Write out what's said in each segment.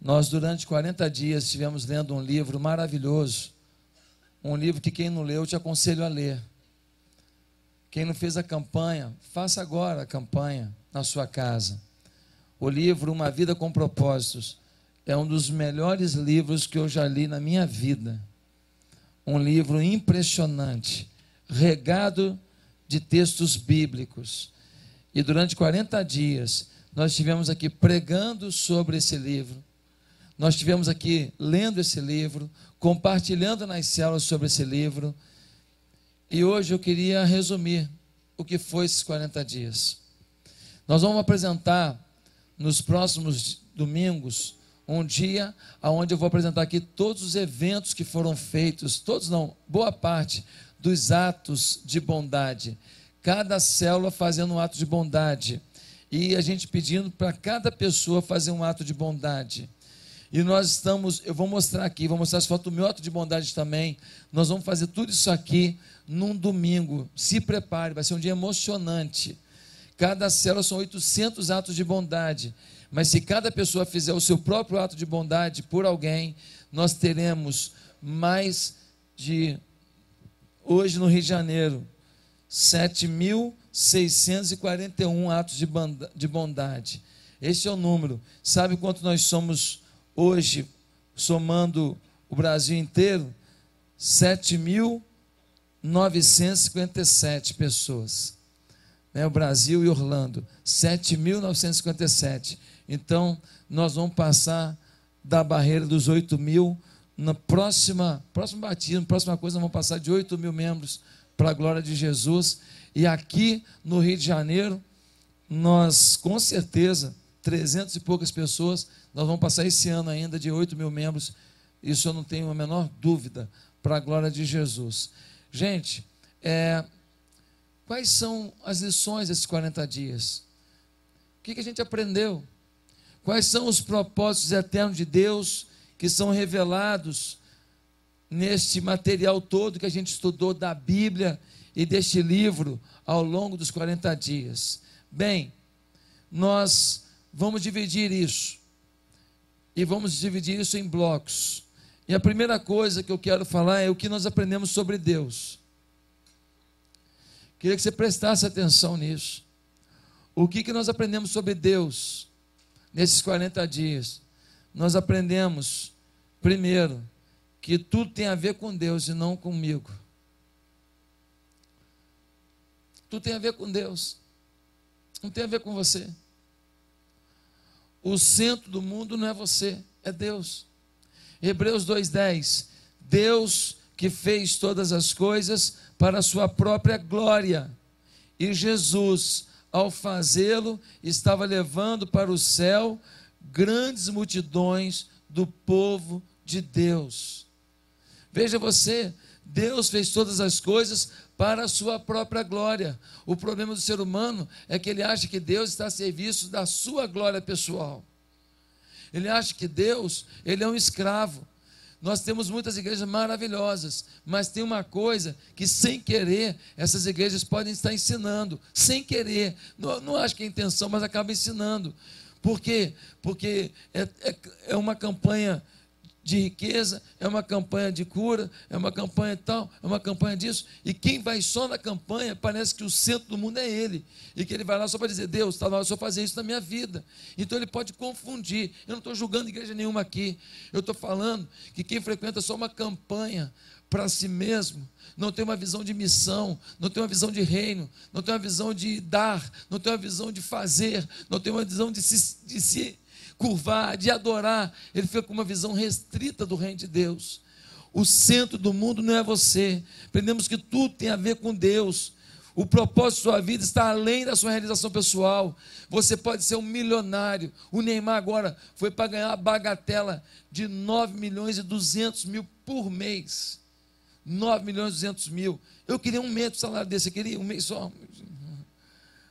Nós, durante 40 dias, estivemos lendo um livro maravilhoso. Um livro que quem não leu, eu te aconselho a ler. Quem não fez a campanha, faça agora a campanha na sua casa. O livro Uma Vida com Propósitos é um dos melhores livros que eu já li na minha vida. Um livro impressionante, regado de textos bíblicos. E durante 40 dias, nós estivemos aqui pregando sobre esse livro nós tivemos aqui lendo esse livro, compartilhando nas células sobre esse livro. E hoje eu queria resumir o que foi esses 40 dias. Nós vamos apresentar nos próximos domingos um dia onde eu vou apresentar aqui todos os eventos que foram feitos, todos não, boa parte dos atos de bondade. Cada célula fazendo um ato de bondade. E a gente pedindo para cada pessoa fazer um ato de bondade. E nós estamos, eu vou mostrar aqui, vou mostrar as fotos do meu ato de bondade também. Nós vamos fazer tudo isso aqui num domingo. Se prepare, vai ser um dia emocionante. Cada célula são 800 atos de bondade. Mas se cada pessoa fizer o seu próprio ato de bondade por alguém, nós teremos mais de, hoje no Rio de Janeiro, 7.641 atos de bondade. Esse é o número. Sabe quanto nós somos hoje, somando o Brasil inteiro, 7.957 pessoas. Né? O Brasil e Orlando, 7.957. Então, nós vamos passar da barreira dos 8 mil. Na próxima, próximo batismo, próxima coisa, nós vamos passar de 8 mil membros para a glória de Jesus. E aqui no Rio de Janeiro, nós com certeza 300 e poucas pessoas. Nós vamos passar esse ano ainda de 8 mil membros. Isso eu não tenho a menor dúvida, para a glória de Jesus. Gente, é, quais são as lições desses 40 dias? O que, que a gente aprendeu? Quais são os propósitos eternos de Deus que são revelados neste material todo que a gente estudou da Bíblia e deste livro ao longo dos 40 dias? Bem, nós Vamos dividir isso. E vamos dividir isso em blocos. E a primeira coisa que eu quero falar é o que nós aprendemos sobre Deus. Queria que você prestasse atenção nisso. O que, que nós aprendemos sobre Deus nesses 40 dias? Nós aprendemos, primeiro, que tudo tem a ver com Deus e não comigo. Tudo tem a ver com Deus. Não tem a ver com você. O centro do mundo não é você, é Deus. Hebreus 2:10. Deus que fez todas as coisas para a sua própria glória. E Jesus, ao fazê-lo, estava levando para o céu grandes multidões do povo de Deus. Veja você, Deus fez todas as coisas para a sua própria glória. O problema do ser humano é que ele acha que Deus está a serviço da sua glória pessoal. Ele acha que Deus, ele é um escravo. Nós temos muitas igrejas maravilhosas, mas tem uma coisa que, sem querer, essas igrejas podem estar ensinando, sem querer. Não, não acho que é intenção, mas acaba ensinando. Por quê? Porque é, é, é uma campanha de riqueza, é uma campanha de cura, é uma campanha tal, é uma campanha disso. E quem vai só na campanha, parece que o centro do mundo é ele. E que ele vai lá só para dizer, Deus, está na hora de eu fazer isso na minha vida. Então ele pode confundir. Eu não estou julgando igreja nenhuma aqui. Eu estou falando que quem frequenta só uma campanha para si mesmo, não tem uma visão de missão, não tem uma visão de reino, não tem uma visão de dar, não tem uma visão de fazer, não tem uma visão de se, de se curvar, de adorar. Ele fica com uma visão restrita do reino de Deus. O centro do mundo não é você. Aprendemos que tudo tem a ver com Deus. O propósito da sua vida está além da sua realização pessoal. Você pode ser um milionário. O Neymar agora foi para ganhar a bagatela de 9 milhões e 200 mil por mês. 9 milhões e 200 mil. Eu queria um mês de salário desse, eu queria um mês só.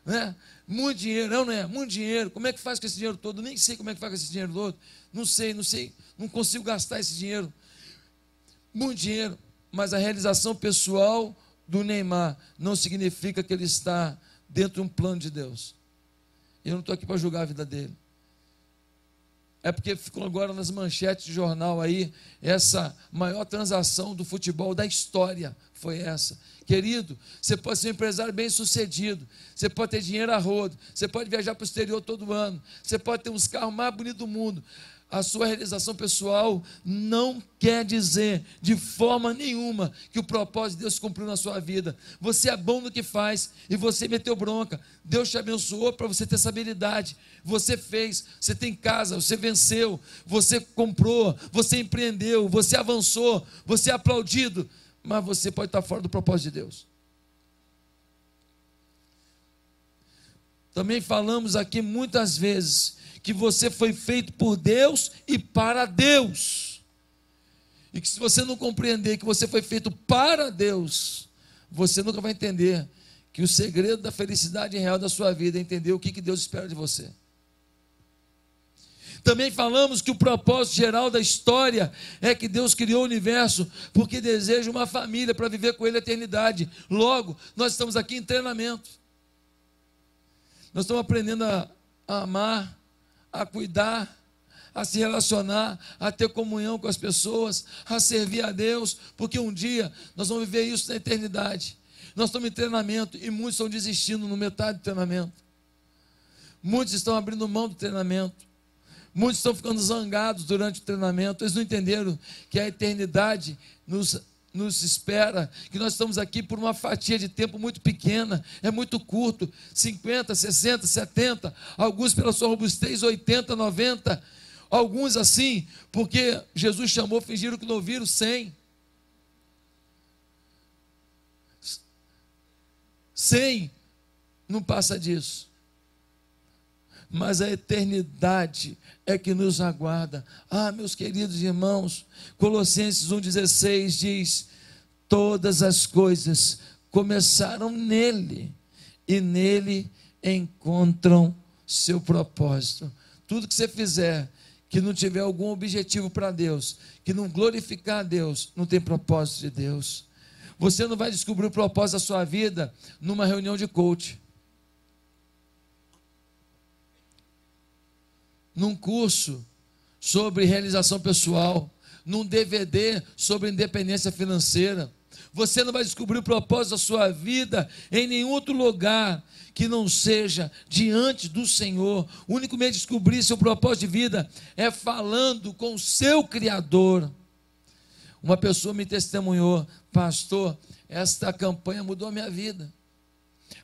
Né? Muito dinheiro, não, é? Muito dinheiro. Como é que faz com esse dinheiro todo? Nem sei como é que faz com esse dinheiro todo. Não sei, não sei. Não consigo gastar esse dinheiro. Muito dinheiro. Mas a realização pessoal do Neymar não significa que ele está dentro de um plano de Deus. Eu não estou aqui para julgar a vida dele. É porque ficou agora nas manchetes de jornal aí, essa maior transação do futebol da história foi essa. Querido, você pode ser um empresário bem sucedido, você pode ter dinheiro a rodo, você pode viajar para o exterior todo ano, você pode ter uns carros mais bonitos do mundo, a sua realização pessoal não quer dizer de forma nenhuma que o propósito de Deus cumpriu na sua vida. Você é bom no que faz e você meteu bronca. Deus te abençoou para você ter essa habilidade. Você fez, você tem casa, você venceu, você comprou, você empreendeu, você avançou, você é aplaudido, mas você pode estar fora do propósito de Deus. Também falamos aqui muitas vezes que você foi feito por Deus e para Deus. E que se você não compreender que você foi feito para Deus, você nunca vai entender que o segredo da felicidade real da sua vida é entender o que, que Deus espera de você. Também falamos que o propósito geral da história é que Deus criou o universo porque deseja uma família para viver com Ele a eternidade. Logo, nós estamos aqui em treinamento. Nós estamos aprendendo a, a amar, a cuidar, a se relacionar, a ter comunhão com as pessoas, a servir a Deus, porque um dia nós vamos viver isso na eternidade. Nós estamos em treinamento e muitos estão desistindo no metade do treinamento. Muitos estão abrindo mão do treinamento. Muitos estão ficando zangados durante o treinamento. Eles não entenderam que a eternidade nos nos espera, que nós estamos aqui por uma fatia de tempo muito pequena, é muito curto 50, 60, 70, alguns pela sua robustez 80, 90, alguns assim, porque Jesus chamou, fingiram que não ouviram 100. 100 não passa disso. Mas a eternidade é que nos aguarda. Ah, meus queridos irmãos, Colossenses 1,16 diz: Todas as coisas começaram nele, e nele encontram seu propósito. Tudo que você fizer que não tiver algum objetivo para Deus, que não glorificar a Deus, não tem propósito de Deus. Você não vai descobrir o propósito da sua vida numa reunião de coach. Num curso sobre realização pessoal, num DVD sobre independência financeira. Você não vai descobrir o propósito da sua vida em nenhum outro lugar que não seja diante do Senhor. O único meio de descobrir seu propósito de vida é falando com o seu Criador. Uma pessoa me testemunhou, pastor, esta campanha mudou a minha vida.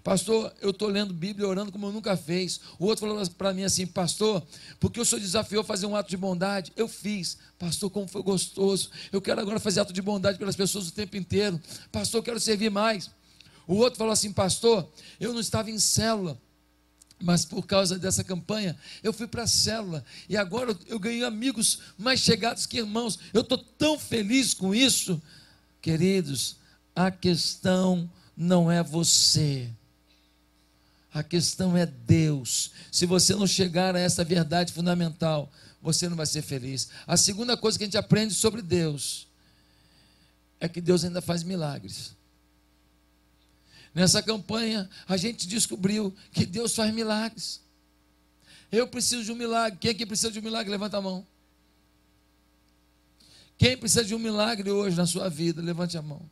Pastor, eu estou lendo Bíblia, orando como eu nunca fez. O outro falou para mim assim, pastor, porque o senhor desafiou fazer um ato de bondade. Eu fiz. Pastor, como foi gostoso. Eu quero agora fazer ato de bondade pelas pessoas o tempo inteiro. Pastor, eu quero servir mais. O outro falou assim, pastor, eu não estava em célula. Mas por causa dessa campanha, eu fui para a célula e agora eu ganhei amigos mais chegados que irmãos. Eu estou tão feliz com isso. Queridos, a questão não é você. A questão é Deus. Se você não chegar a essa verdade fundamental, você não vai ser feliz. A segunda coisa que a gente aprende sobre Deus é que Deus ainda faz milagres. Nessa campanha, a gente descobriu que Deus faz milagres. Eu preciso de um milagre. Quem aqui precisa de um milagre? Levanta a mão. Quem precisa de um milagre hoje na sua vida? Levante a mão.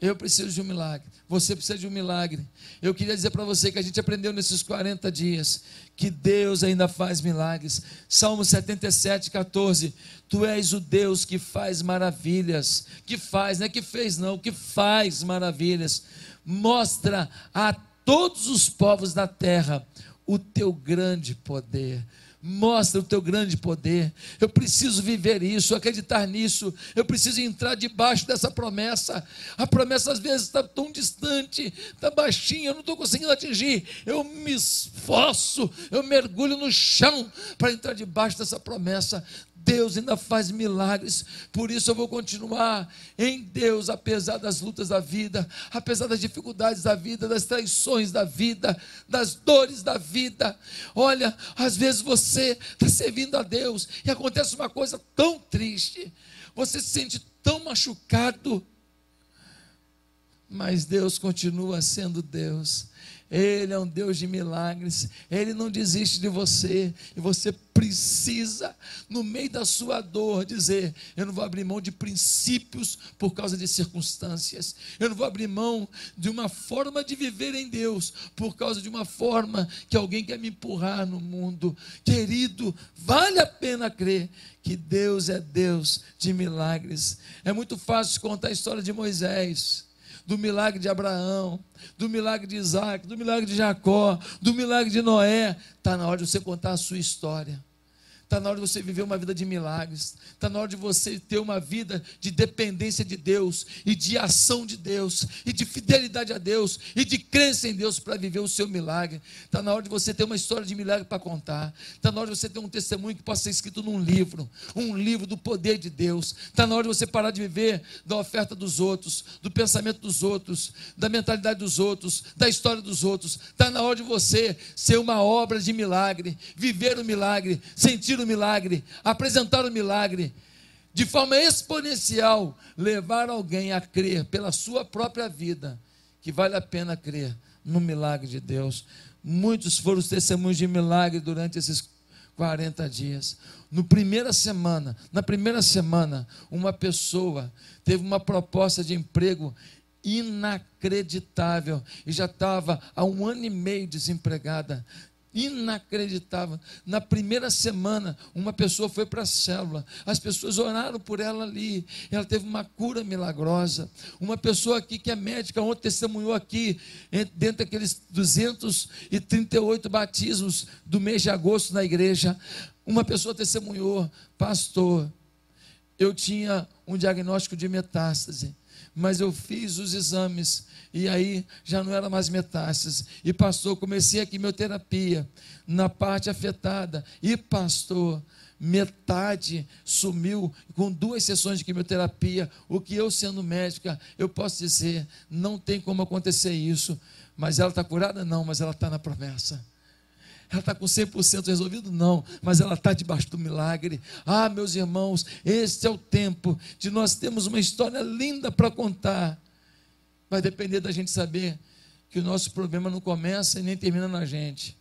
Eu preciso de um milagre. Você precisa de um milagre. Eu queria dizer para você que a gente aprendeu nesses 40 dias que Deus ainda faz milagres. Salmo 77, 14. Tu és o Deus que faz maravilhas. Que faz, não é que fez, não, que faz maravilhas. Mostra a todos os povos da terra o teu grande poder. Mostra o teu grande poder. Eu preciso viver isso, acreditar nisso. Eu preciso entrar debaixo dessa promessa. A promessa às vezes está tão distante, está baixinha, eu não estou conseguindo atingir. Eu me esforço, eu mergulho no chão para entrar debaixo dessa promessa. Deus ainda faz milagres, por isso eu vou continuar em Deus, apesar das lutas da vida, apesar das dificuldades da vida, das traições da vida, das dores da vida. Olha, às vezes você está servindo a Deus e acontece uma coisa tão triste, você se sente tão machucado, mas Deus continua sendo Deus. Ele é um Deus de milagres, Ele não desiste de você, e você precisa, no meio da sua dor, dizer: Eu não vou abrir mão de princípios por causa de circunstâncias, eu não vou abrir mão de uma forma de viver em Deus por causa de uma forma que alguém quer me empurrar no mundo. Querido, vale a pena crer que Deus é Deus de milagres. É muito fácil contar a história de Moisés do milagre de Abraão, do milagre de Isaac, do milagre de Jacó, do milagre de Noé. Está na hora de você contar a sua história. Está na hora de você viver uma vida de milagres. Está na hora de você ter uma vida de dependência de Deus e de ação de Deus e de fidelidade a Deus e de crença em Deus para viver o seu milagre. Está na hora de você ter uma história de milagre para contar. Está na hora de você ter um testemunho que possa ser escrito num livro, um livro do poder de Deus. Está na hora de você parar de viver da oferta dos outros, do pensamento dos outros, da mentalidade dos outros, da história dos outros. Está na hora de você ser uma obra de milagre, viver o milagre, sentir o milagre, apresentar o milagre, de forma exponencial, levar alguém a crer pela sua própria vida que vale a pena crer no milagre de Deus. Muitos foram os testemunhos de milagre durante esses 40 dias. No primeira semana, na primeira semana, uma pessoa teve uma proposta de emprego inacreditável e já estava há um ano e meio desempregada inacreditável. Na primeira semana, uma pessoa foi para a célula, as pessoas oraram por ela ali, ela teve uma cura milagrosa. Uma pessoa aqui que é médica, ontem testemunhou aqui, dentro daqueles 238 batismos do mês de agosto na igreja, uma pessoa testemunhou, pastor, eu tinha um diagnóstico de metástase mas eu fiz os exames e aí já não era mais metástase. E pastor, comecei a quimioterapia na parte afetada. E pastor, metade sumiu com duas sessões de quimioterapia. O que eu, sendo médica, eu posso dizer, não tem como acontecer isso. Mas ela está curada? Não, mas ela está na promessa. Ela está com 100% resolvido? Não, mas ela está debaixo do milagre. Ah, meus irmãos, este é o tempo de nós termos uma história linda para contar. Vai depender da gente saber que o nosso problema não começa e nem termina na gente.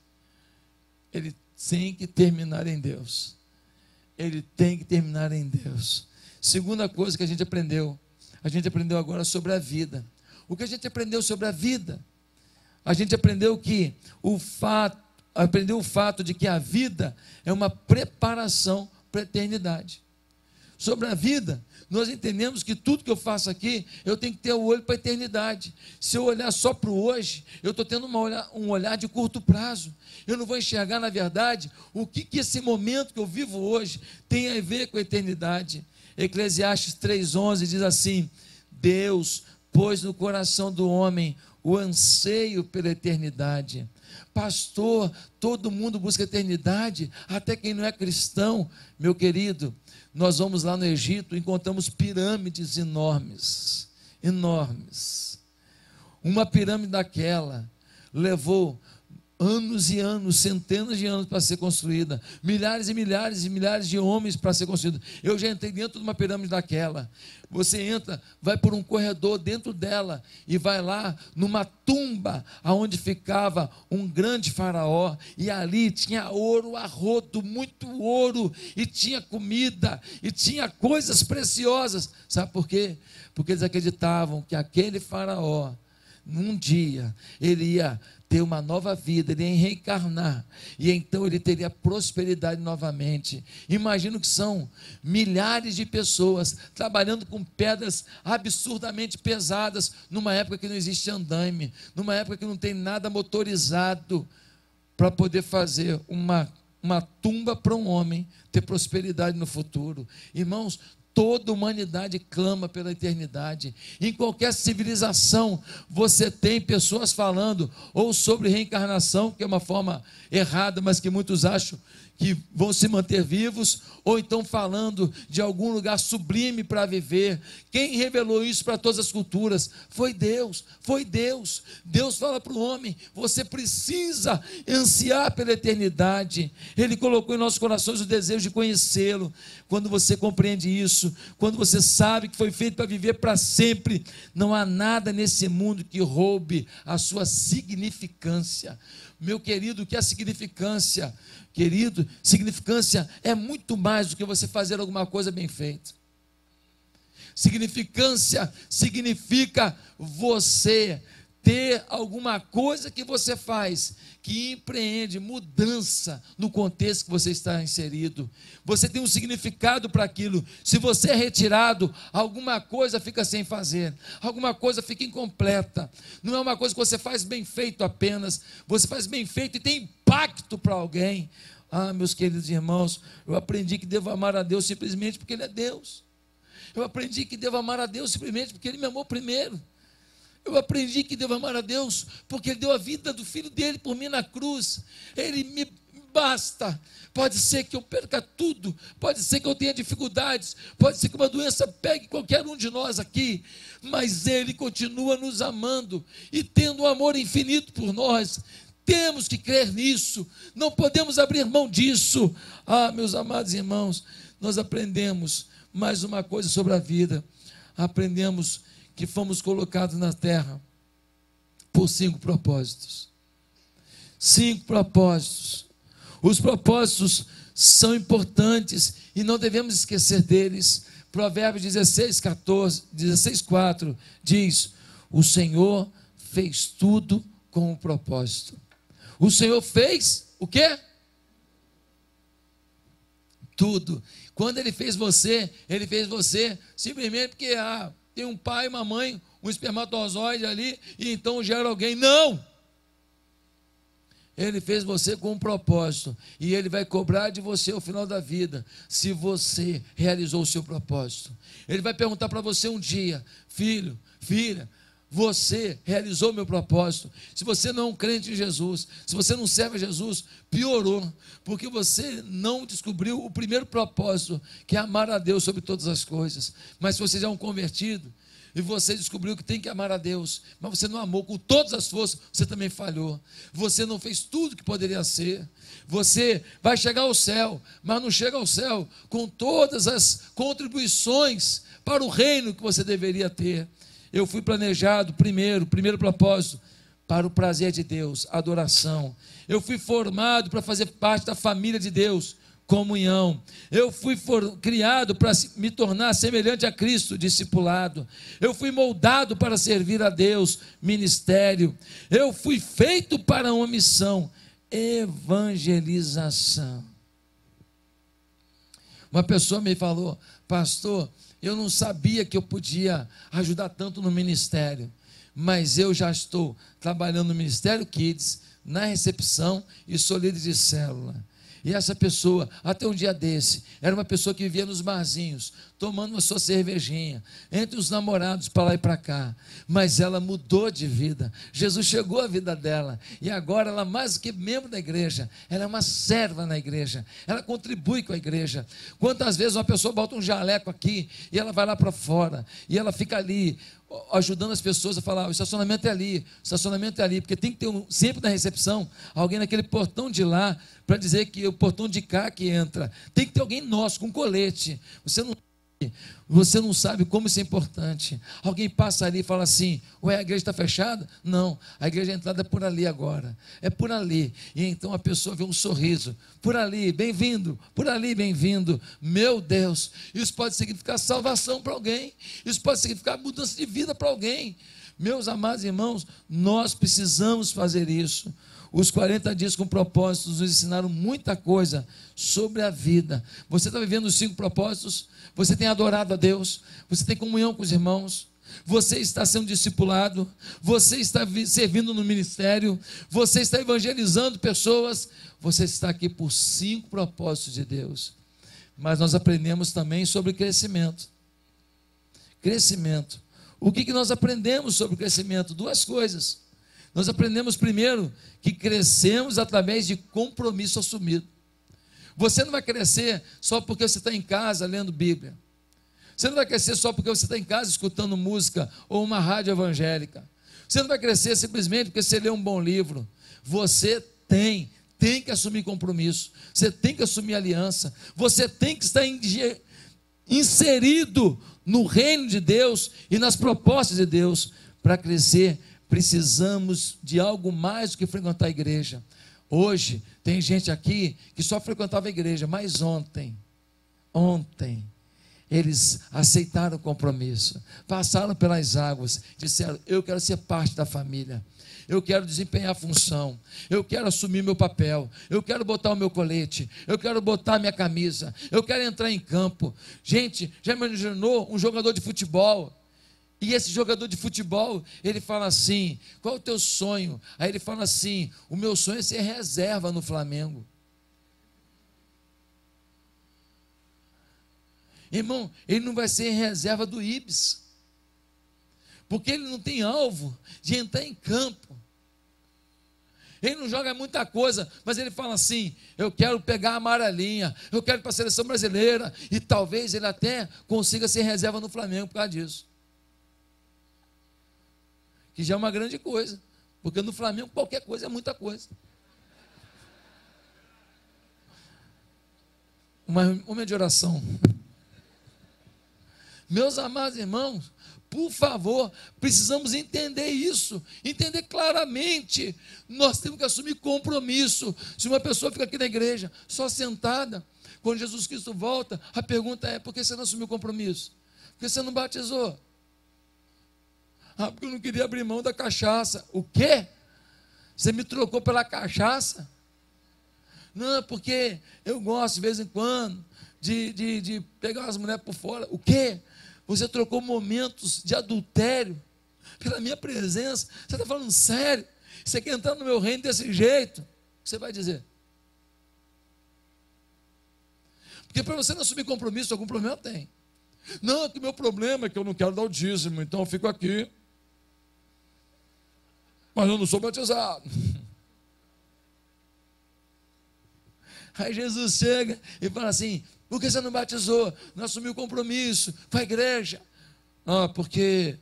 Ele tem que terminar em Deus. Ele tem que terminar em Deus. Segunda coisa que a gente aprendeu, a gente aprendeu agora sobre a vida. O que a gente aprendeu sobre a vida? A gente aprendeu que o fato aprendeu o fato de que a vida é uma preparação para a eternidade. Sobre a vida, nós entendemos que tudo que eu faço aqui, eu tenho que ter o olho para a eternidade. Se eu olhar só para o hoje, eu estou tendo um olhar de curto prazo. Eu não vou enxergar, na verdade, o que, que esse momento que eu vivo hoje tem a ver com a eternidade. Eclesiastes 3,11 diz assim: Deus pôs no coração do homem o anseio pela eternidade Pastor, todo mundo busca eternidade, até quem não é cristão. Meu querido, nós vamos lá no Egito, encontramos pirâmides enormes, enormes. Uma pirâmide daquela levou anos e anos, centenas de anos para ser construída, milhares e milhares e milhares de homens para ser construída. Eu já entrei dentro de uma pirâmide daquela. Você entra, vai por um corredor dentro dela e vai lá numa tumba aonde ficava um grande faraó e ali tinha ouro a rodo, muito ouro e tinha comida e tinha coisas preciosas. Sabe por quê? Porque eles acreditavam que aquele faraó num dia ele ia ter uma nova vida, ele ia reencarnar, e então ele teria prosperidade novamente. Imagino que são milhares de pessoas trabalhando com pedras absurdamente pesadas, numa época que não existe andaime, numa época que não tem nada motorizado para poder fazer uma uma tumba para um homem ter prosperidade no futuro. Irmãos, Toda humanidade clama pela eternidade. Em qualquer civilização, você tem pessoas falando ou sobre reencarnação, que é uma forma errada, mas que muitos acham que vão se manter vivos, ou então falando de algum lugar sublime para viver. Quem revelou isso para todas as culturas? Foi Deus, foi Deus. Deus fala para o homem: você precisa ansiar pela eternidade. Ele colocou em nossos corações o desejo de conhecê-lo. Quando você compreende isso, quando você sabe que foi feito para viver para sempre, não há nada nesse mundo que roube a sua significância. Meu querido, o que é significância? Querido, significância é muito mais do que você fazer alguma coisa bem feita. Significância significa você ter alguma coisa que você faz que empreende mudança no contexto que você está inserido. Você tem um significado para aquilo. Se você é retirado, alguma coisa fica sem fazer, alguma coisa fica incompleta. Não é uma coisa que você faz bem feito apenas, você faz bem feito e tem impacto para alguém. Ah, meus queridos irmãos, eu aprendi que devo amar a Deus simplesmente porque Ele é Deus. Eu aprendi que devo amar a Deus simplesmente porque Ele me amou primeiro. Eu aprendi que devo amar a Deus porque Ele deu a vida do filho dele por mim na cruz. Ele me basta. Pode ser que eu perca tudo, pode ser que eu tenha dificuldades, pode ser que uma doença pegue qualquer um de nós aqui, mas Ele continua nos amando e tendo um amor infinito por nós. Temos que crer nisso, não podemos abrir mão disso. Ah, meus amados irmãos, nós aprendemos mais uma coisa sobre a vida. Aprendemos que fomos colocados na terra por cinco propósitos. Cinco propósitos. Os propósitos são importantes e não devemos esquecer deles. Provérbios 16, 14, 16, 4 diz: O Senhor fez tudo com um propósito. O Senhor fez o quê? Tudo. Quando Ele fez você, Ele fez você simplesmente porque ah, tem um pai, uma mãe, um espermatozoide ali, e então gera alguém. Não! Ele fez você com um propósito, e ele vai cobrar de você ao final da vida, se você realizou o seu propósito. Ele vai perguntar para você um dia: filho, filha, você realizou meu propósito. Se você não é um crente em Jesus, se você não serve a Jesus, piorou, porque você não descobriu o primeiro propósito, que é amar a Deus sobre todas as coisas. Mas se você já é um convertido, e você descobriu que tem que amar a Deus, mas você não amou com todas as forças, você também falhou. Você não fez tudo que poderia ser. Você vai chegar ao céu, mas não chega ao céu com todas as contribuições para o reino que você deveria ter. Eu fui planejado primeiro, primeiro propósito, para o prazer de Deus, adoração. Eu fui formado para fazer parte da família de Deus, comunhão. Eu fui for, criado para me tornar semelhante a Cristo, discipulado. Eu fui moldado para servir a Deus, ministério. Eu fui feito para uma missão, evangelização. Uma pessoa me falou, pastor, eu não sabia que eu podia ajudar tanto no ministério, mas eu já estou trabalhando no Ministério Kids, na recepção e sou líder de célula. E essa pessoa, até um dia desse, era uma pessoa que vivia nos barzinhos, tomando uma sua cervejinha, entre os namorados para lá e para cá. Mas ela mudou de vida. Jesus chegou à vida dela. E agora ela, mais do que membro da igreja, ela é uma serva na igreja. Ela contribui com a igreja. Quantas vezes uma pessoa bota um jaleco aqui e ela vai lá para fora e ela fica ali ajudando as pessoas a falar: o estacionamento é ali, o estacionamento é ali, porque tem que ter um, sempre na recepção alguém naquele portão de lá para dizer que o portão de cá que entra. Tem que ter alguém nosso com colete. Você não você não sabe como isso é importante. Alguém passa ali e fala assim: Ué, a igreja está fechada? Não, a igreja é entrada é por ali agora. É por ali. E então a pessoa vê um sorriso. Por ali, bem-vindo. Por ali, bem-vindo. Meu Deus, isso pode significar salvação para alguém. Isso pode significar mudança de vida para alguém. Meus amados irmãos, nós precisamos fazer isso. Os 40 dias com propósitos nos ensinaram muita coisa sobre a vida. Você está vivendo os cinco propósitos? Você tem adorado a Deus? Você tem comunhão com os irmãos? Você está sendo discipulado? Você está servindo no ministério? Você está evangelizando pessoas? Você está aqui por cinco propósitos de Deus. Mas nós aprendemos também sobre crescimento. Crescimento. O que, que nós aprendemos sobre crescimento? Duas coisas. Nós aprendemos primeiro que crescemos através de compromisso assumido. Você não vai crescer só porque você está em casa lendo Bíblia. Você não vai crescer só porque você está em casa escutando música ou uma rádio evangélica. Você não vai crescer simplesmente porque você lê um bom livro. Você tem, tem que assumir compromisso. Você tem que assumir aliança. Você tem que estar inserido no reino de Deus e nas propostas de Deus. Para crescer, precisamos de algo mais do que frequentar a igreja. Hoje, tem gente aqui que só frequentava a igreja, mas ontem, ontem, eles aceitaram o compromisso, passaram pelas águas, disseram: Eu quero ser parte da família, eu quero desempenhar a função, eu quero assumir meu papel, eu quero botar o meu colete, eu quero botar a minha camisa, eu quero entrar em campo. Gente, já imaginou um jogador de futebol? E esse jogador de futebol, ele fala assim: qual é o teu sonho? Aí ele fala assim: o meu sonho é ser reserva no Flamengo. Irmão, ele não vai ser reserva do Ibis, porque ele não tem alvo de entrar em campo. Ele não joga muita coisa, mas ele fala assim: eu quero pegar a amarelinha, eu quero ir para a seleção brasileira, e talvez ele até consiga ser reserva no Flamengo por causa disso. Que já é uma grande coisa, porque no Flamengo qualquer coisa é muita coisa. Uma homem de oração. Meus amados irmãos, por favor, precisamos entender isso, entender claramente. Nós temos que assumir compromisso. Se uma pessoa fica aqui na igreja, só sentada, quando Jesus Cristo volta, a pergunta é: por que você não assumiu compromisso? Por que você não batizou? Ah, porque eu não queria abrir mão da cachaça. O quê? Você me trocou pela cachaça? Não, porque eu gosto de vez em quando de, de, de pegar umas mulheres por fora. O quê? Você trocou momentos de adultério pela minha presença. Você está falando sério? Você quer entrar no meu reino desse jeito? O que você vai dizer? Porque para você não assumir compromisso, algum problema tem. Não, que meu problema é que eu não quero dar o dízimo, então eu fico aqui. Mas eu não sou batizado. Aí Jesus chega e fala assim: por que você não batizou? Não assumiu o compromisso? Foi à igreja? Ah, porque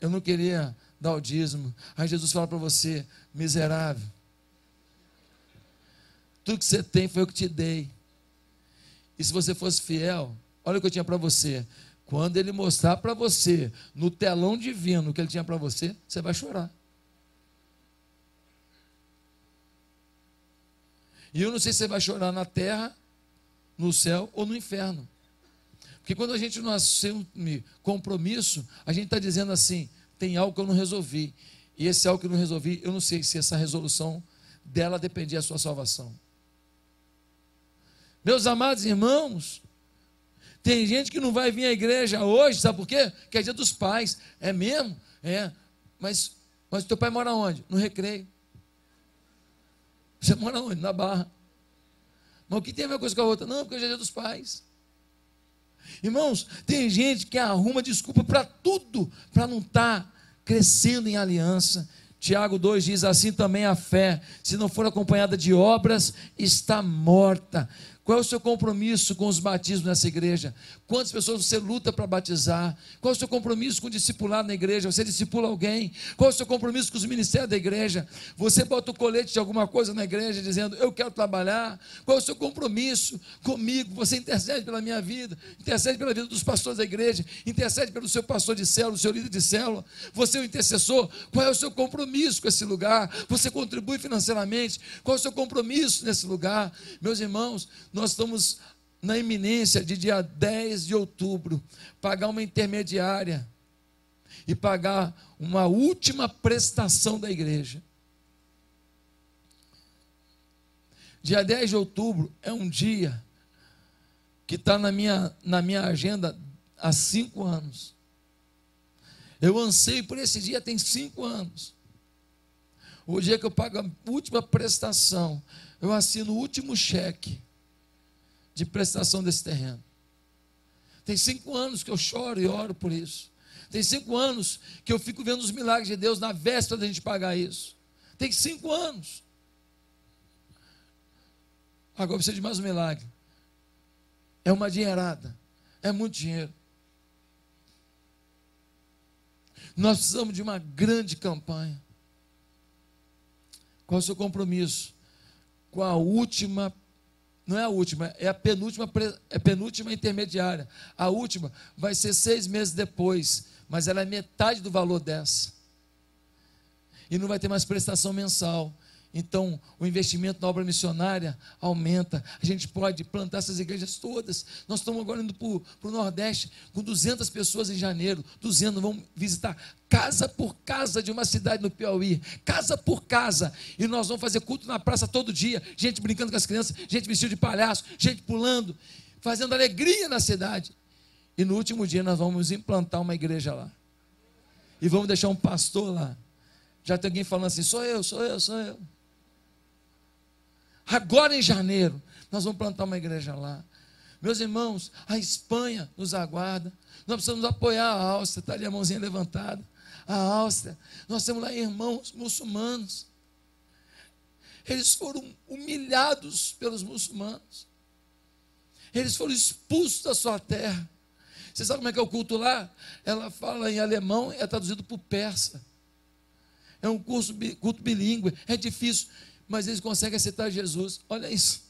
eu não queria dar o dízimo. Aí Jesus fala para você, miserável. Tudo que você tem foi o que te dei. E se você fosse fiel, olha o que eu tinha para você. Quando ele mostrar para você, no telão divino, o que ele tinha para você, você vai chorar. E eu não sei se você vai chorar na terra no céu ou no inferno. Porque quando a gente não assume compromisso, a gente está dizendo assim: tem algo que eu não resolvi. E esse algo que eu não resolvi, eu não sei se essa resolução dela dependia da sua salvação. Meus amados irmãos, tem gente que não vai vir à igreja hoje, sabe por quê? Que é dia dos pais. É mesmo? É. Mas, mas teu pai mora onde? No recreio. Você mora onde? Na barra. Mas o que tem a ver uma coisa com a outra? Não, porque hoje é dia dos pais. Irmãos, tem gente que arruma desculpa para tudo, para não estar tá crescendo em aliança. Tiago 2 diz assim também a fé, se não for acompanhada de obras, está morta. Qual é o seu compromisso com os batismos nessa igreja? Quantas pessoas você luta para batizar? Qual é o seu compromisso com o discipulado na igreja? Você discipula alguém? Qual é o seu compromisso com os ministérios da igreja? Você bota o colete de alguma coisa na igreja dizendo, eu quero trabalhar? Qual é o seu compromisso comigo? Você intercede pela minha vida, intercede pela vida dos pastores da igreja, intercede pelo seu pastor de célula, seu líder de célula. Você é o intercessor? Qual é o seu compromisso com esse lugar? Você contribui financeiramente? Qual é o seu compromisso nesse lugar? Meus irmãos, nós estamos na iminência de dia 10 de outubro pagar uma intermediária e pagar uma última prestação da igreja. Dia 10 de outubro é um dia que está na minha, na minha agenda há cinco anos. Eu anseio por esse dia tem cinco anos. O dia que eu pago a última prestação, eu assino o último cheque de prestação desse terreno. Tem cinco anos que eu choro e oro por isso. Tem cinco anos que eu fico vendo os milagres de Deus na véspera da gente pagar isso. Tem cinco anos. Agora precisa de mais um milagre. É uma dinheirada. É muito dinheiro. Nós precisamos de uma grande campanha. Qual é o seu compromisso? Com a última, não é a última, é a penúltima, é a penúltima intermediária. A última vai ser seis meses depois, mas ela é metade do valor dessa. E não vai ter mais prestação mensal. Então, o investimento na obra missionária aumenta. A gente pode plantar essas igrejas todas. Nós estamos agora indo para o Nordeste com 200 pessoas em janeiro. 200 vamos visitar casa por casa de uma cidade no Piauí. Casa por casa. E nós vamos fazer culto na praça todo dia. Gente brincando com as crianças, gente vestida de palhaço, gente pulando, fazendo alegria na cidade. E no último dia nós vamos implantar uma igreja lá. E vamos deixar um pastor lá. Já tem alguém falando assim: sou eu, sou eu, sou eu. Agora em janeiro, nós vamos plantar uma igreja lá. Meus irmãos, a Espanha nos aguarda. Nós precisamos apoiar a Áustria, está ali a mãozinha levantada. A Áustria, nós temos lá irmãos muçulmanos. Eles foram humilhados pelos muçulmanos. Eles foram expulsos da sua terra. Você sabe como é que é o culto lá? Ela fala em alemão e é traduzido para persa. É um curso, culto bilíngue, é difícil mas eles conseguem aceitar Jesus. Olha isso.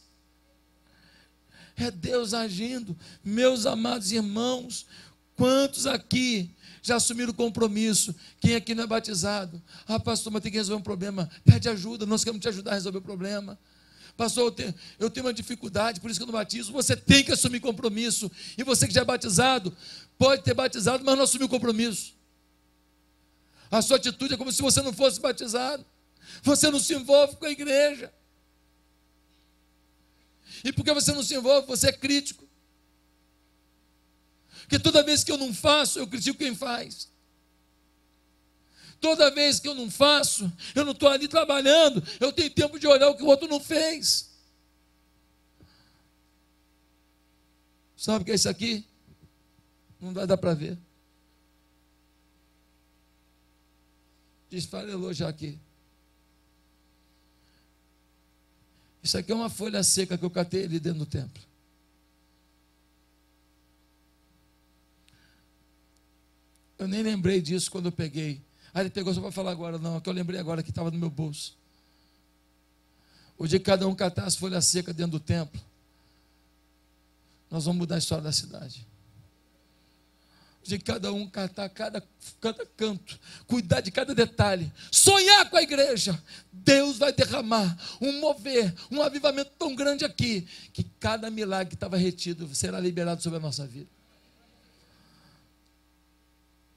É Deus agindo. Meus amados irmãos, quantos aqui já assumiram o compromisso? Quem aqui não é batizado? Ah, pastor, mas tem que resolver um problema. Pede ajuda, nós queremos te ajudar a resolver o problema. Pastor, eu tenho, eu tenho uma dificuldade, por isso que eu não batizo. Você tem que assumir compromisso. E você que já é batizado, pode ter batizado, mas não assumiu compromisso. A sua atitude é como se você não fosse batizado. Você não se envolve com a igreja. E porque você não se envolve, você é crítico. Porque toda vez que eu não faço, eu critico quem faz. Toda vez que eu não faço, eu não estou ali trabalhando, eu tenho tempo de olhar o que o outro não fez. Sabe o que é isso aqui? Não vai dar para ver. Desfarelou já aqui. Isso aqui é uma folha seca que eu catei ali dentro do templo. Eu nem lembrei disso quando eu peguei. Aí ele pegou só para falar agora, não, é que eu lembrei agora que estava no meu bolso. O dia que cada um catar as folhas secas dentro do templo, nós vamos mudar a história da cidade de cada um cantar cada, cada canto, cuidar de cada detalhe, sonhar com a igreja. Deus vai derramar um mover, um avivamento tão grande aqui, que cada milagre que estava retido será liberado sobre a nossa vida.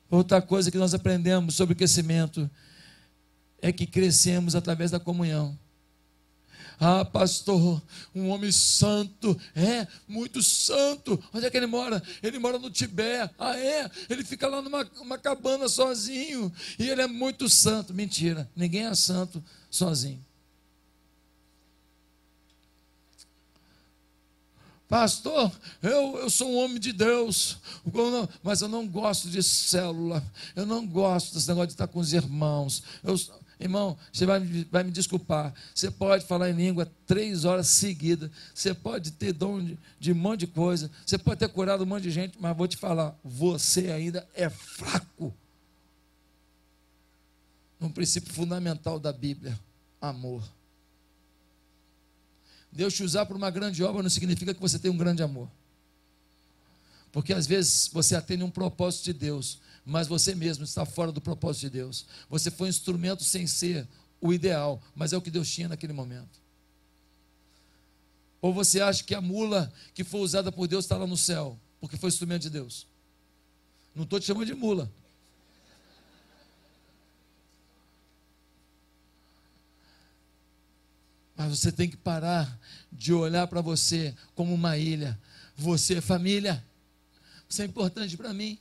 Outra coisa que nós aprendemos sobre o crescimento é que crescemos através da comunhão. Ah, pastor, um homem santo, é, muito santo. Onde é que ele mora? Ele mora no Tibete. Ah, é? Ele fica lá numa cabana sozinho. E ele é muito santo. Mentira, ninguém é santo sozinho. Pastor, eu, eu sou um homem de Deus, mas eu não gosto de célula, eu não gosto desse negócio de estar com os irmãos. Eu, Irmão, você vai, vai me desculpar. Você pode falar em língua três horas seguidas. Você pode ter dom de, de um monte de coisa. Você pode ter curado um monte de gente, mas vou te falar: você ainda é fraco. Num princípio fundamental da Bíblia: amor. Deus te usar para uma grande obra não significa que você tem um grande amor. Porque às vezes você atende um propósito de Deus, mas você mesmo está fora do propósito de Deus. Você foi um instrumento sem ser o ideal, mas é o que Deus tinha naquele momento. Ou você acha que a mula que foi usada por Deus está lá no céu, porque foi instrumento de Deus? Não estou te chamando de mula. Mas você tem que parar de olhar para você como uma ilha. Você é família. Você é importante para mim.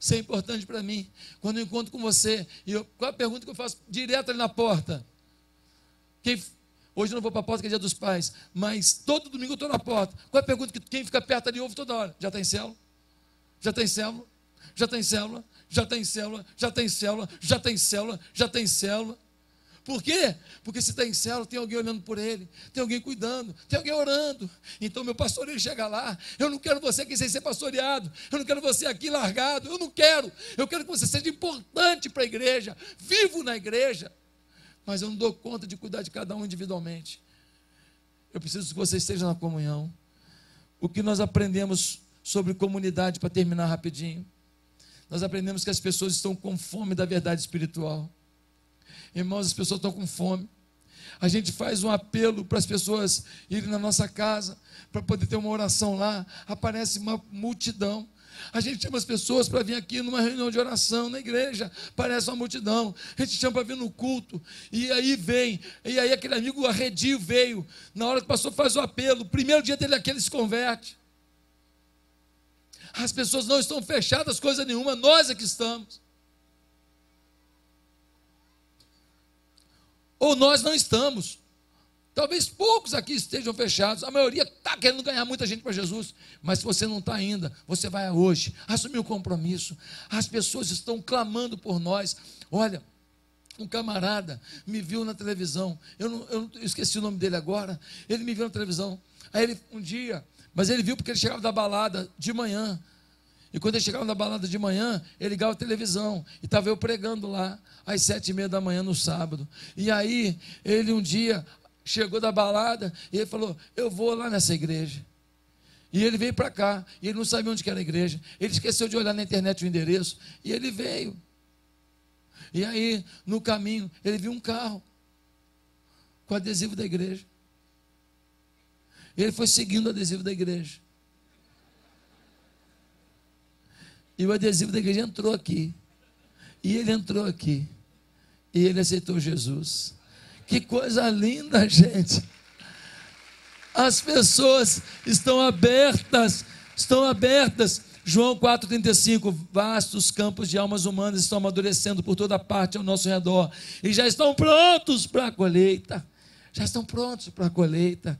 Isso é importante para mim. Quando eu encontro com você, eu, qual é a pergunta que eu faço direto ali na porta? Quem, hoje eu não vou para a porta, que é dia dos pais, mas todo domingo eu estou na porta. Qual é a pergunta que quem fica perto ali ouve toda hora? Já está em célula? Já está em célula? Já está em célula? Já está em célula? Já está em célula? Já está em célula? Já está em célula? Por quê? Porque se está em célula, tem alguém olhando por ele, tem alguém cuidando, tem alguém orando. Então, meu pastor, ele chega lá. Eu não quero você aqui sem ser pastoreado. Eu não quero você aqui largado. Eu não quero. Eu quero que você seja importante para a igreja, vivo na igreja. Mas eu não dou conta de cuidar de cada um individualmente. Eu preciso que você esteja na comunhão. O que nós aprendemos sobre comunidade, para terminar rapidinho. Nós aprendemos que as pessoas estão com fome da verdade espiritual. Irmãos, as pessoas estão com fome. A gente faz um apelo para as pessoas irem na nossa casa, para poder ter uma oração lá. Aparece uma multidão. A gente chama as pessoas para vir aqui numa reunião de oração na igreja, parece uma multidão. A gente chama para vir no culto, e aí vem, e aí aquele amigo arredio veio. Na hora que o pastor faz o apelo, primeiro dia dele aqui ele se converte. As pessoas não estão fechadas, coisa nenhuma, nós é que estamos. Ou nós não estamos. Talvez poucos aqui estejam fechados, a maioria está querendo ganhar muita gente para Jesus, mas se você não está ainda, você vai hoje assumir o um compromisso. As pessoas estão clamando por nós. Olha, um camarada me viu na televisão, eu, não, eu, eu esqueci o nome dele agora, ele me viu na televisão. Aí ele, um dia, mas ele viu porque ele chegava da balada de manhã. E quando ele chegava na balada de manhã, ele ligava a televisão. E estava eu pregando lá, às sete e meia da manhã no sábado. E aí, ele um dia chegou da balada e ele falou: Eu vou lá nessa igreja. E ele veio para cá. E ele não sabia onde era a igreja. Ele esqueceu de olhar na internet o endereço. E ele veio. E aí, no caminho, ele viu um carro com adesivo da igreja. Ele foi seguindo o adesivo da igreja. E o adesivo da igreja entrou aqui. E ele entrou aqui. E ele aceitou Jesus. Que coisa linda, gente. As pessoas estão abertas, estão abertas. João 4,35: Vastos campos de almas humanas estão amadurecendo por toda parte ao nosso redor e já estão prontos para a colheita. Já estão prontos para a colheita.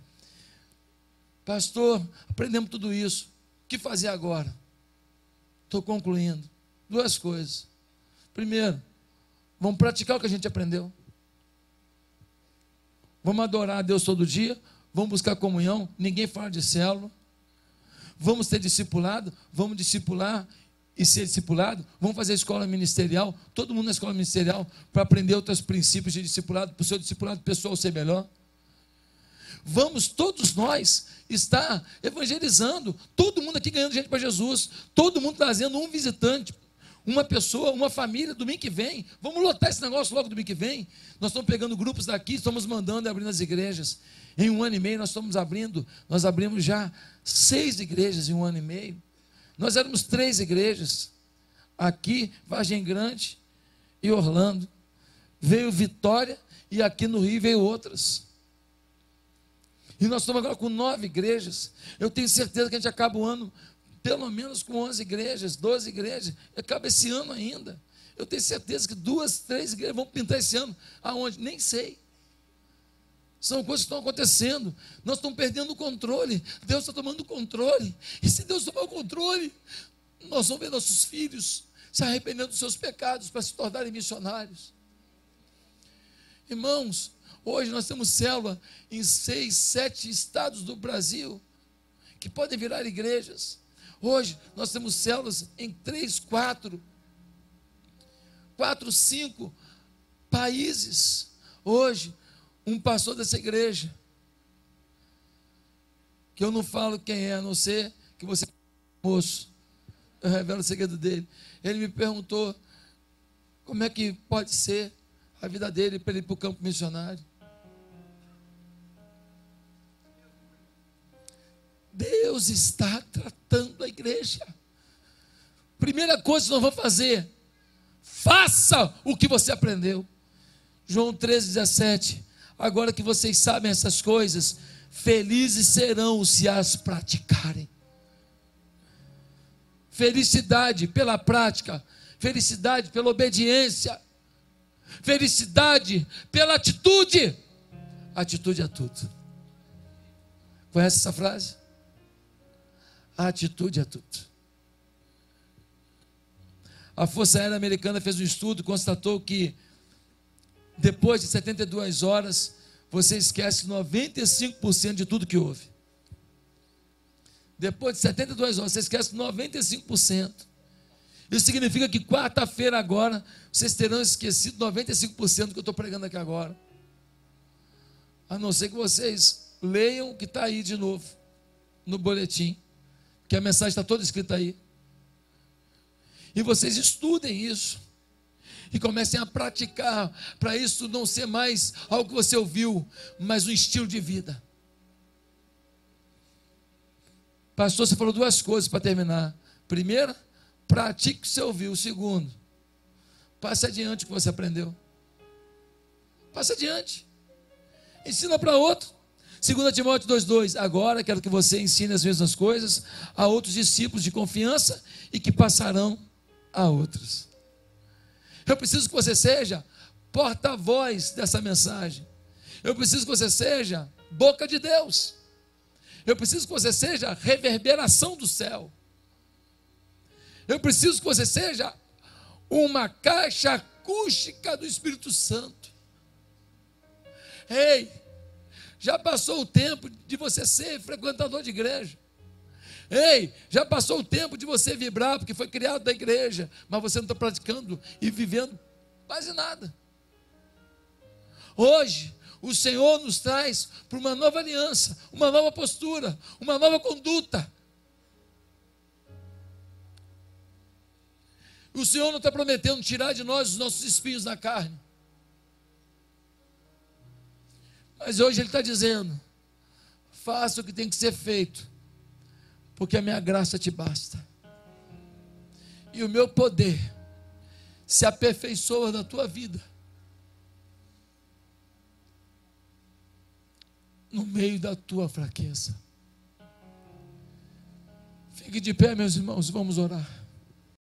Pastor, aprendemos tudo isso. O que fazer agora? Estou concluindo. Duas coisas. Primeiro, vamos praticar o que a gente aprendeu. Vamos adorar a Deus todo dia. Vamos buscar comunhão. Ninguém fala de célula. Vamos ter discipulado. Vamos discipular e ser discipulado. Vamos fazer escola ministerial. Todo mundo na escola ministerial para aprender outros princípios de discipulado, para o seu discipulado pessoal ser melhor. Vamos todos nós estar evangelizando, todo mundo aqui ganhando gente para Jesus, todo mundo trazendo um visitante, uma pessoa, uma família, domingo que vem. Vamos lotar esse negócio logo domingo que vem. Nós estamos pegando grupos daqui, estamos mandando e abrindo as igrejas. Em um ano e meio nós estamos abrindo, nós abrimos já seis igrejas em um ano e meio. Nós éramos três igrejas. Aqui, Vargem Grande e Orlando. Veio Vitória e aqui no Rio veio outras. E nós estamos agora com nove igrejas. Eu tenho certeza que a gente acaba o ano pelo menos com onze igrejas, doze igrejas. Acaba esse ano ainda. Eu tenho certeza que duas, três igrejas vão pintar esse ano. Aonde? Nem sei. São coisas que estão acontecendo. Nós estamos perdendo o controle. Deus está tomando o controle. E se Deus tomar o controle, nós vamos ver nossos filhos se arrependendo dos seus pecados para se tornarem missionários. Irmãos, Hoje nós temos célula em seis, sete estados do Brasil que podem virar igrejas. Hoje nós temos células em três, quatro, quatro, cinco países. Hoje, um pastor dessa igreja, que eu não falo quem é, a não ser que você moço, eu revelo o segredo dele. Ele me perguntou como é que pode ser a vida dele para ele ir para o campo missionário. Deus está tratando a igreja. Primeira coisa que nós vamos fazer, faça o que você aprendeu. João 13, 17. Agora que vocês sabem essas coisas, felizes serão se as praticarem. Felicidade pela prática, felicidade pela obediência, felicidade pela atitude. Atitude é tudo. Conhece essa frase? A atitude é tudo. A Força Aérea Americana fez um estudo constatou que depois de 72 horas, você esquece 95% de tudo que houve. Depois de 72 horas, você esquece 95%. Isso significa que quarta-feira agora, vocês terão esquecido 95% do que eu estou pregando aqui agora. A não ser que vocês leiam o que está aí de novo, no boletim, que a mensagem está toda escrita aí. E vocês estudem isso. E comecem a praticar, para isso não ser mais algo que você ouviu, mas um estilo de vida. Pastor, você falou duas coisas para terminar. Primeira, pratique o que você ouviu. Segundo, passe adiante o que você aprendeu. Passe adiante. Ensina para outro. 2 Timóteo 2,2: Agora quero que você ensine as mesmas coisas a outros discípulos de confiança e que passarão a outros. Eu preciso que você seja porta-voz dessa mensagem. Eu preciso que você seja boca de Deus. Eu preciso que você seja reverberação do céu. Eu preciso que você seja uma caixa acústica do Espírito Santo. Ei, já passou o tempo de você ser frequentador de igreja. Ei, já passou o tempo de você vibrar, porque foi criado da igreja, mas você não está praticando e vivendo quase nada. Hoje, o Senhor nos traz para uma nova aliança, uma nova postura, uma nova conduta. O Senhor não está prometendo tirar de nós os nossos espinhos na carne. Mas hoje Ele está dizendo: faça o que tem que ser feito, porque a minha graça te basta. E o meu poder se aperfeiçoa na tua vida. No meio da tua fraqueza. Fique de pé, meus irmãos, vamos orar.